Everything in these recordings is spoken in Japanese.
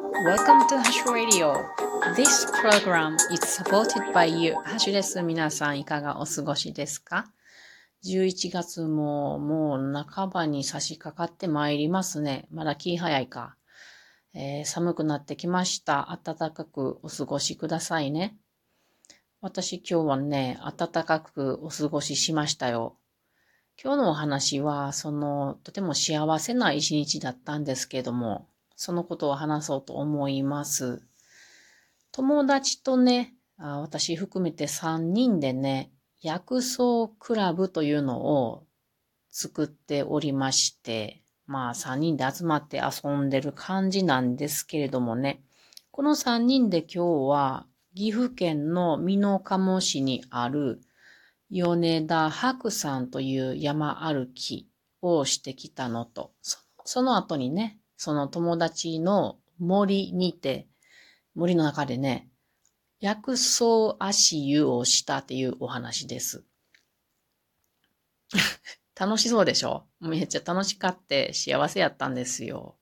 Welcome to Hash Radio. This program is supported by you. ハッシュです。皆さんいかがお過ごしですか ?11 月ももう半ばに差し掛かってまいりますね。まだ気早いか。えー、寒くなってきました。暖かくお過ごしくださいね。私今日はね、暖かくお過ごししましたよ。今日のお話は、その、とても幸せな一日だったんですけども、そのことを話そうと思います。友達とね、私含めて3人でね、薬草クラブというのを作っておりまして、まあ3人で集まって遊んでる感じなんですけれどもね、この3人で今日は岐阜県の美濃加茂市にある米田白山という山歩きをしてきたのと、その後にね、その友達の森にて、森の中でね、薬草足湯をしたっていうお話です。楽しそうでしょ？めっちゃ楽しかって幸せやったんですよ。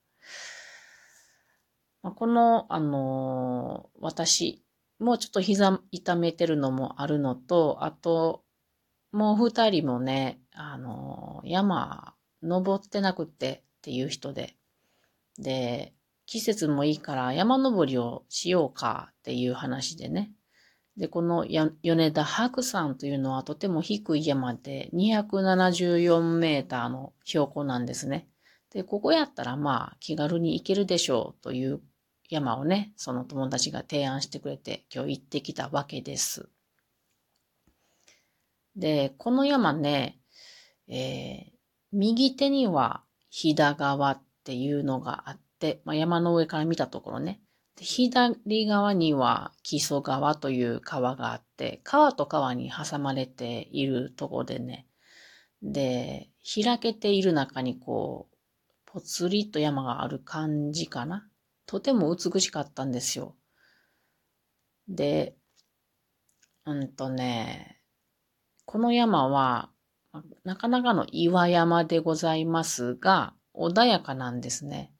この、あの、私、もうちょっと膝痛めてるのもあるのと、あと、もう二人もね、あの、山登ってなくてっていう人で、で、季節もいいから山登りをしようかっていう話でね。で、この米田白山というのはとても低い山で274メーターの標高なんですね。で、ここやったらまあ気軽に行けるでしょうという山をね、その友達が提案してくれて今日行ってきたわけです。で、この山ね、えー、右手には飛騨川っていうのがあって、まあ、山の上から見たところね。で左側には木曽川という川があって、川と川に挟まれているところでね。で、開けている中にこう、ぽつりと山がある感じかな。とても美しかったんですよ。で、うんとね、この山は、なかなかの岩山でございますが、穏やかなんですね。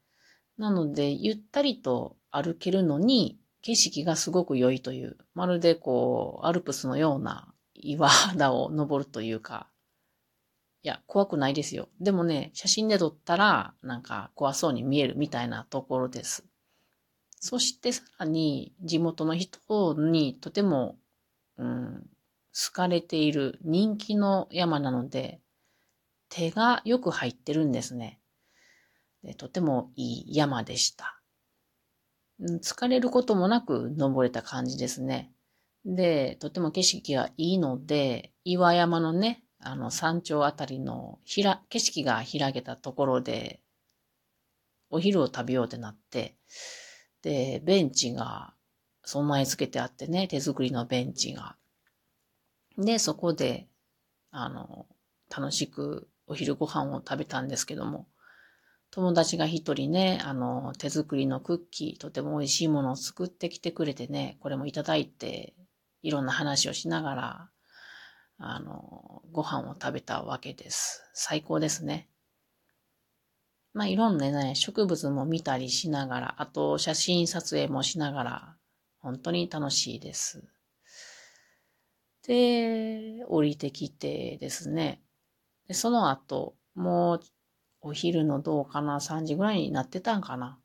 なので、ゆったりと歩けるのに、景色がすごく良いという、まるでこう、アルプスのような岩肌を登るというか、いや、怖くないですよ。でもね、写真で撮ったら、なんか怖そうに見えるみたいなところです。そしてさらに、地元の人にとても、うん、好かれている人気の山なので、手がよく入ってるんですね。でとてもいい山でした。疲れることもなく登れた感じですね。で、とても景色がいいので、岩山のね、あの山頂あたりのひら景色が開けたところで、お昼を食べようってなって、で、ベンチが備え付けてあってね、手作りのベンチが。で、そこで、あの、楽しくお昼ご飯を食べたんですけども、友達が一人ね、あの、手作りのクッキー、とても美味しいものを作ってきてくれてね、これもいただいて、いろんな話をしながら、あの、ご飯を食べたわけです。最高ですね。まあ、いろんなね、植物も見たりしながら、あと写真撮影もしながら、本当に楽しいです。で、降りてきてですね。でその後、もうお昼のどうかな、3時ぐらいになってたんかな。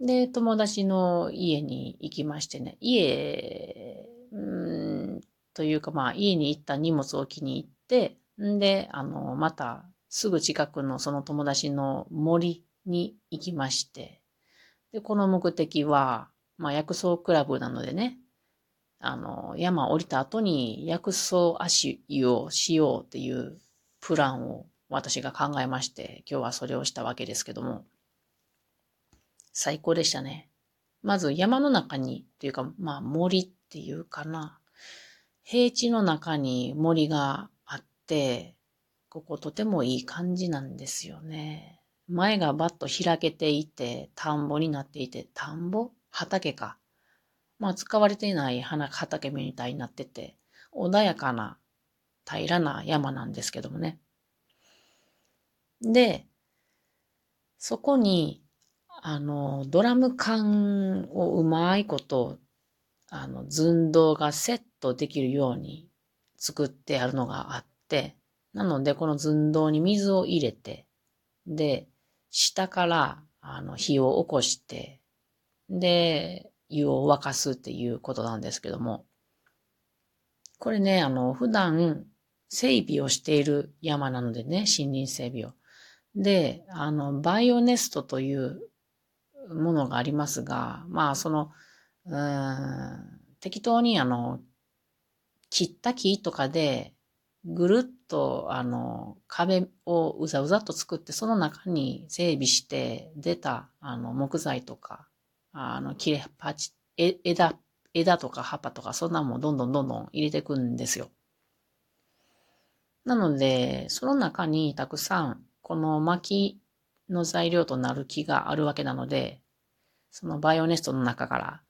で、友達の家に行きましてね、家、うんというかまあ家に行った荷物を置きに行って、んで、あの、またすぐ近くのその友達の森に行きまして、で、この目的は、まあ薬草クラブなのでね、あの、山降りた後に薬草足湯をしようっていうプランを私が考えまして、今日はそれをしたわけですけども、最高でしたね。まず山の中に、というか、まあ森っていうかな、平地の中に森があって、こことてもいい感じなんですよね。前がバッと開けていて、田んぼになっていて、田んぼ？畑か。まあ使われていない花畑みたいになってて、穏やかな平らな山なんですけどもね。で、そこに、あの、ドラム缶をうまいこと、あの、寸胴がセットできるように作ってあるのがあって、なので、この寸胴に水を入れて、で、下から、あの、火を起こして、で、湯を沸かすっていうことなんですけども、これね、あの、普段、整備をしている山なのでね、森林整備を。で、あの、バイオネストというものがありますが、まあ、その、うん、適当にあの、切った木とかで、ぐるっと、あの、壁をうざうざっと作って、その中に整備して出た、あの、木材とか、あの、切れパチ、枝、枝とか葉っぱとか、そんなもんどんどんどんどん入れていくんですよ。なので、その中にたくさん、この薪の材料となる木があるわけなので、そのバイオネストの中から、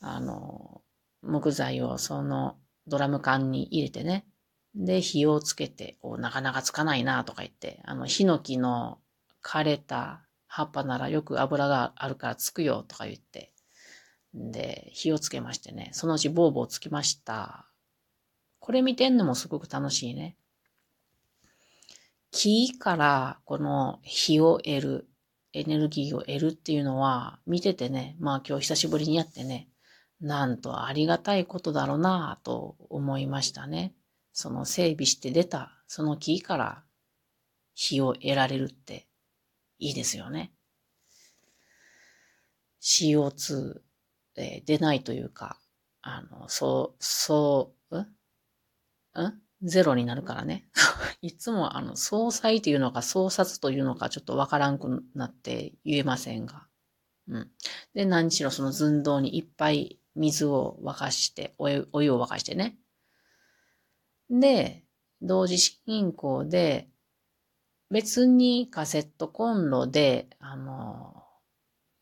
あの、木材をそのドラム缶に入れてね、で、火をつけて、なかなかつかないなとか言って、あの、ヒノキの枯れた葉っぱならよく油があるからつくよとか言って、で、火をつけましてね、そのうちボーボーつきました。これ見てんのもすごく楽しいね。木からこの火を得る、エネルギーを得るっていうのは見ててね、まあ今日久しぶりにやってね、なんとありがたいことだろうなぁと思いましたね。その整備して出たその木から火を得られるっていいですよね。CO2、えー、出ないというか、あの、そう、そう、ん？ん？ゼロになるからね。いつもあの、総裁というのか、総札というのか、ちょっとわからんくなって言えませんが。うん。で、何しろその寸胴にいっぱい水を沸かして、お湯を沸かしてね。で、同時進行で、別にカセットコンロで、あの、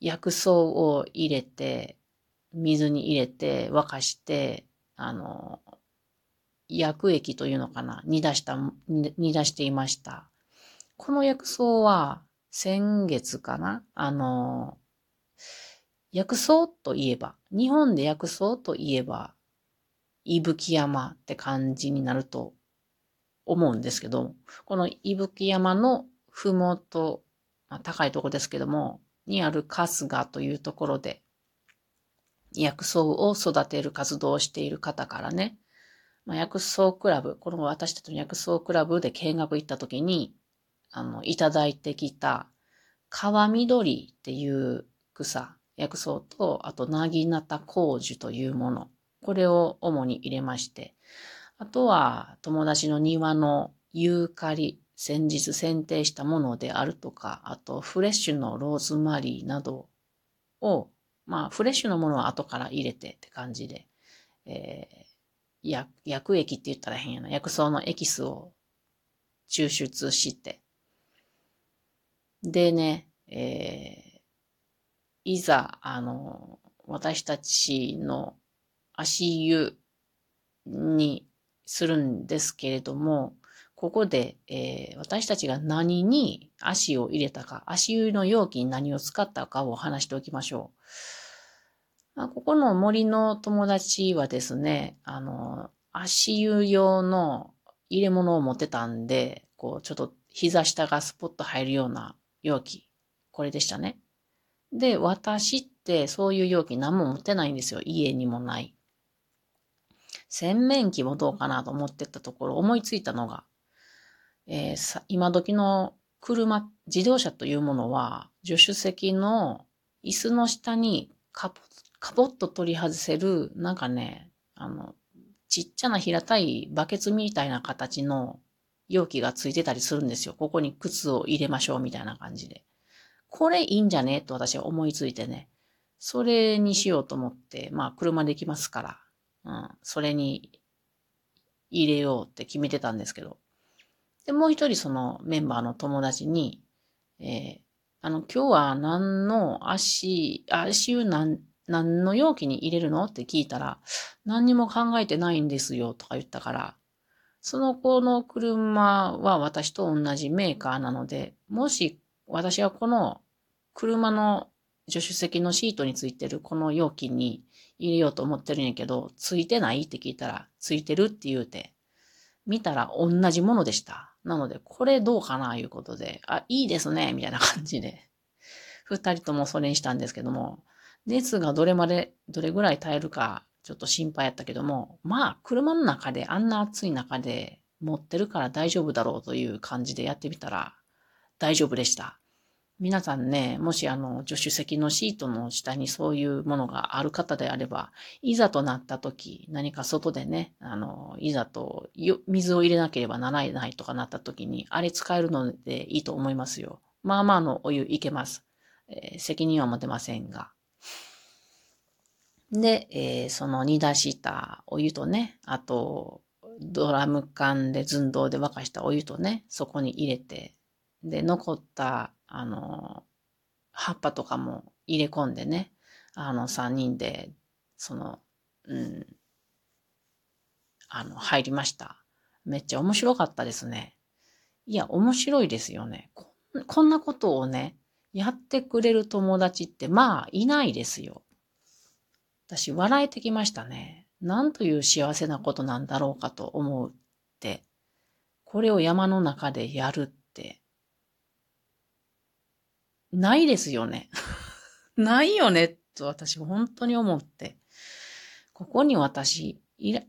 薬草を入れて、水に入れて沸かして、あの、薬液というのかな、煮出した、煮出していました。この薬草は先月かな？あの、薬草といえば、日本で薬草といえば、伊吹山って感じになると思うんですけど、この伊吹山のふもと、まあ、高いとこですけども、にある春日というところで、薬草を育てる活動をしている方からね、まあ、薬草クラブ、この私たちの薬草クラブで見学行った時に、あの、いただいてきた、川緑っていう草、薬草と、あと、なぎなた工樹というもの、これを主に入れまして、あとは友達の庭のユーカリ、先日剪定したものであるとか、あとフレッシュのローズマリーなどを、まあフレッシュのものは後から入れてって感じで、えー、薬液って言ったら変やな。薬草のエキスを抽出して、でね、えー、いざ、あの、私たちの足湯にするんですけれども、ここで、えー、私たちが何に足を入れたか、足湯の容器に何を使ったかを話しておきましょう。あ、ここの森の友達はですね、あの、足湯用の入れ物を持ってたんで、こう、ちょっと膝下がスポッと入るような容器。これでしたね。で、私ってそういう容器何も持ってないんですよ。家にもない。洗面器もどうかなと思ってたところ、思いついたのが、えー、今時の車、自動車というものは、助手席の椅子の下にカポカポッと取り外せる、なんかね、あの、ちっちゃな平たいバケツみたいな形の容器がついてたりするんですよ。ここに靴を入れましょうみたいな感じで。これいいんじゃね？と私は思いついてね。それにしようと思って、まあ車できますから、うん、それに入れようって決めてたんですけど。で、もう一人そのメンバーの友達に、えー、あの、今日は何の足、足湯何、何の容器に入れるの？って聞いたら、何にも考えてないんですよとか言ったから、その子の車は私と同じメーカーなので、もし私はこの車の助手席のシートについてるこの容器に入れようと思ってるんやけど、ついてないって聞いたら、ついてるって言うて、見たら同じものでした。なので、これどうかないうことで、あ、いいですね、みたいな感じで。二人ともそれにしたんですけども、熱がどれまで、どれぐらい耐えるか、ちょっと心配やったけども、まあ、車の中で、あんな暑い中で持ってるから大丈夫だろうという感じでやってみたら、大丈夫でした。皆さんね、もしあの、助手席のシートの下にそういうものがある方であれば、いざとなった時、何か外でね、あの、いざと、水を入れなければならないとかなった時に、あれ使えるのでいいと思いますよ。まあまあのお湯いけます。えー、責任は持てませんが。で、えー、その煮出したお湯とね、あと、ドラム缶で寸胴で沸かしたお湯とね、そこに入れて、で、残ったあの、葉っぱとかも入れ込んでね、あの、三人で、その、うん、あの、入りました。めっちゃ面白かったですね。いや、面白いですよね。ここんなことをね、やってくれる友達ってまあいないですよ。私笑えてきましたね。なんという幸せなことなんだろうかと思うって。これを山の中でやるって。ないですよね。ないよね、と私本当に思って。ここに私、いら、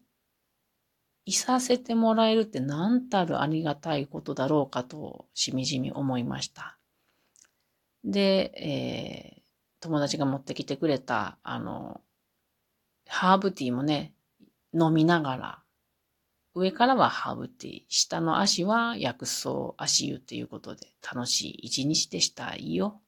いさせてもらえるって何たるありがたいことだろうかとしみじみ思いました。で、えー、友達が持ってきてくれた、あの、ハーブティーもね、飲みながら、上からはハーブティー、下の足は薬草足湯っていうことで楽しい一日でしたよ。